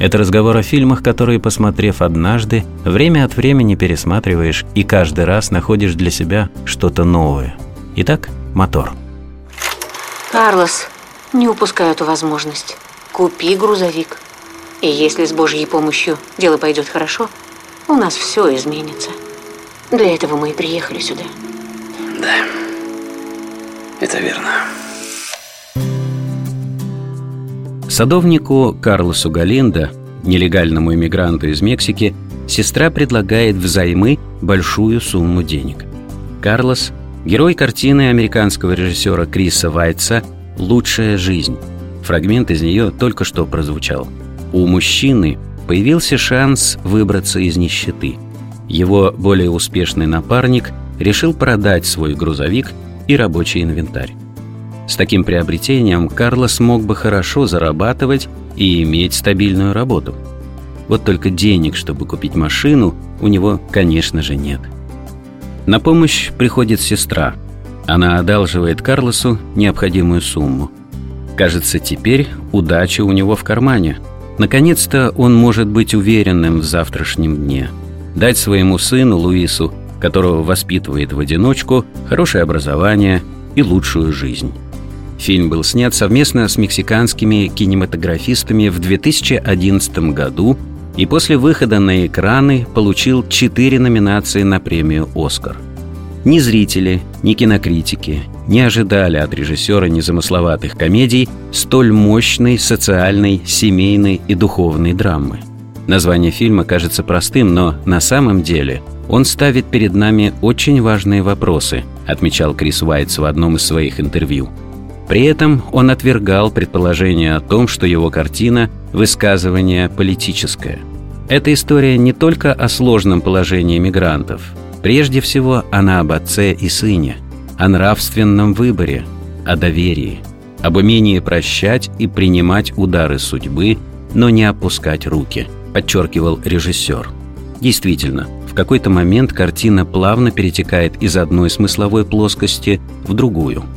это разговор о фильмах, которые, посмотрев однажды, время от времени пересматриваешь и каждый раз находишь для себя что-то новое. Итак, мотор. Карлос, не упускай эту возможность. Купи грузовик. И если с Божьей помощью дело пойдет хорошо, у нас все изменится. Для этого мы и приехали сюда. Да, это верно. Садовнику Карлосу Галиндо, нелегальному иммигранту из Мексики, сестра предлагает взаймы большую сумму денег. Карлос – герой картины американского режиссера Криса Вайтса «Лучшая жизнь». Фрагмент из нее только что прозвучал. У мужчины появился шанс выбраться из нищеты. Его более успешный напарник решил продать свой грузовик и рабочий инвентарь. С таким приобретением Карлос мог бы хорошо зарабатывать и иметь стабильную работу. Вот только денег, чтобы купить машину, у него, конечно же, нет. На помощь приходит сестра. Она одалживает Карлосу необходимую сумму. Кажется, теперь удача у него в кармане. Наконец-то он может быть уверенным в завтрашнем дне. Дать своему сыну Луису, которого воспитывает в одиночку, хорошее образование и лучшую жизнь. Фильм был снят совместно с мексиканскими кинематографистами в 2011 году и после выхода на экраны получил четыре номинации на премию «Оскар». Ни зрители, ни кинокритики не ожидали от режиссера незамысловатых комедий столь мощной социальной, семейной и духовной драмы. Название фильма кажется простым, но на самом деле он ставит перед нами очень важные вопросы, отмечал Крис Уайтс в одном из своих интервью – при этом он отвергал предположение о том, что его картина – высказывание политическое. Эта история не только о сложном положении мигрантов. Прежде всего, она об отце и сыне, о нравственном выборе, о доверии, об умении прощать и принимать удары судьбы, но не опускать руки, подчеркивал режиссер. Действительно, в какой-то момент картина плавно перетекает из одной смысловой плоскости в другую –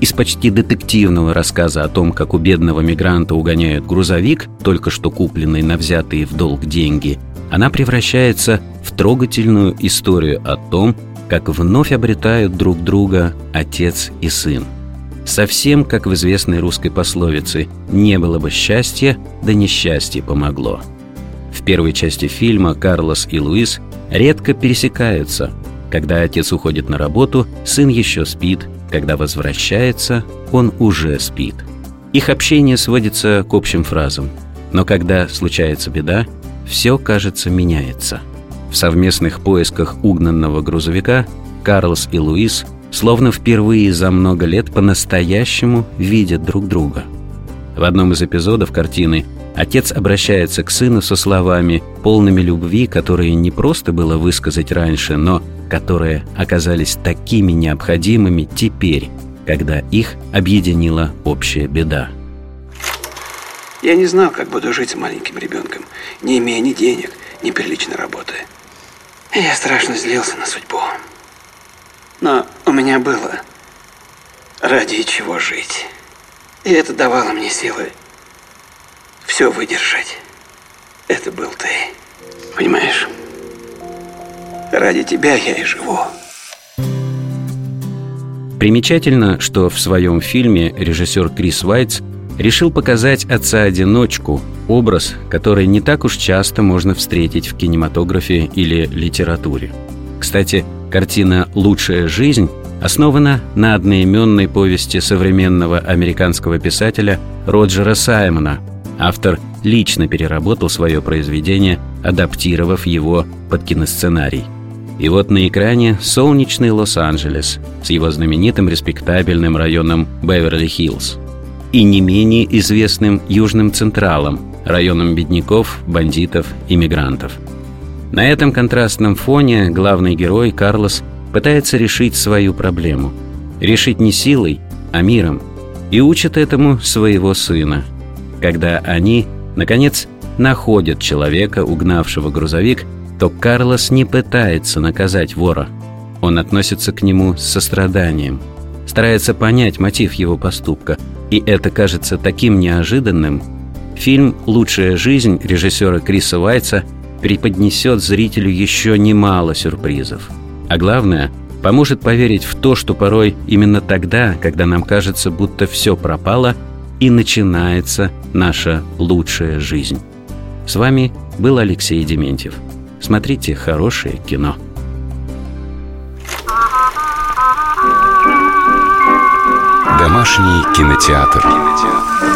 из почти детективного рассказа о том, как у бедного мигранта угоняют грузовик, только что купленный на взятые в долг деньги, она превращается в трогательную историю о том, как вновь обретают друг друга отец и сын. Совсем как в известной русской пословице «не было бы счастья, да несчастье помогло». В первой части фильма Карлос и Луис редко пересекаются. Когда отец уходит на работу, сын еще спит, когда возвращается, он уже спит. Их общение сводится к общим фразам. Но когда случается беда, все, кажется, меняется. В совместных поисках угнанного грузовика Карлос и Луис словно впервые за много лет по-настоящему видят друг друга. В одном из эпизодов картины отец обращается к сыну со словами, полными любви, которые не просто было высказать раньше, но которые оказались такими необходимыми теперь, когда их объединила общая беда. Я не знал, как буду жить с маленьким ребенком, не имея ни денег, ни приличной работы. Я страшно злился на судьбу. Но у меня было ради чего жить. И это давало мне силы все выдержать. Это был ты. Понимаешь? Ради тебя я и живу. Примечательно, что в своем фильме режиссер Крис Вайтс решил показать отца-одиночку, образ, который не так уж часто можно встретить в кинематографе или литературе. Кстати, картина «Лучшая жизнь» основана на одноименной повести современного американского писателя Роджера Саймона. Автор лично переработал свое произведение, адаптировав его под киносценарий – и вот на экране солнечный Лос-Анджелес с его знаменитым респектабельным районом Беверли-Хиллз и не менее известным Южным Централом, районом бедняков, бандитов, иммигрантов. На этом контрастном фоне главный герой Карлос пытается решить свою проблему. Решить не силой, а миром. И учит этому своего сына. Когда они, наконец, находят человека, угнавшего грузовик, то Карлос не пытается наказать вора. Он относится к нему с состраданием, старается понять мотив его поступка, и это кажется таким неожиданным. Фильм «Лучшая жизнь» режиссера Криса Вайца преподнесет зрителю еще немало сюрпризов. А главное, поможет поверить в то, что порой именно тогда, когда нам кажется, будто все пропало, и начинается наша лучшая жизнь. С вами был Алексей Дементьев. Смотрите хорошее кино. Домашний кинотеатр. кинотеатр.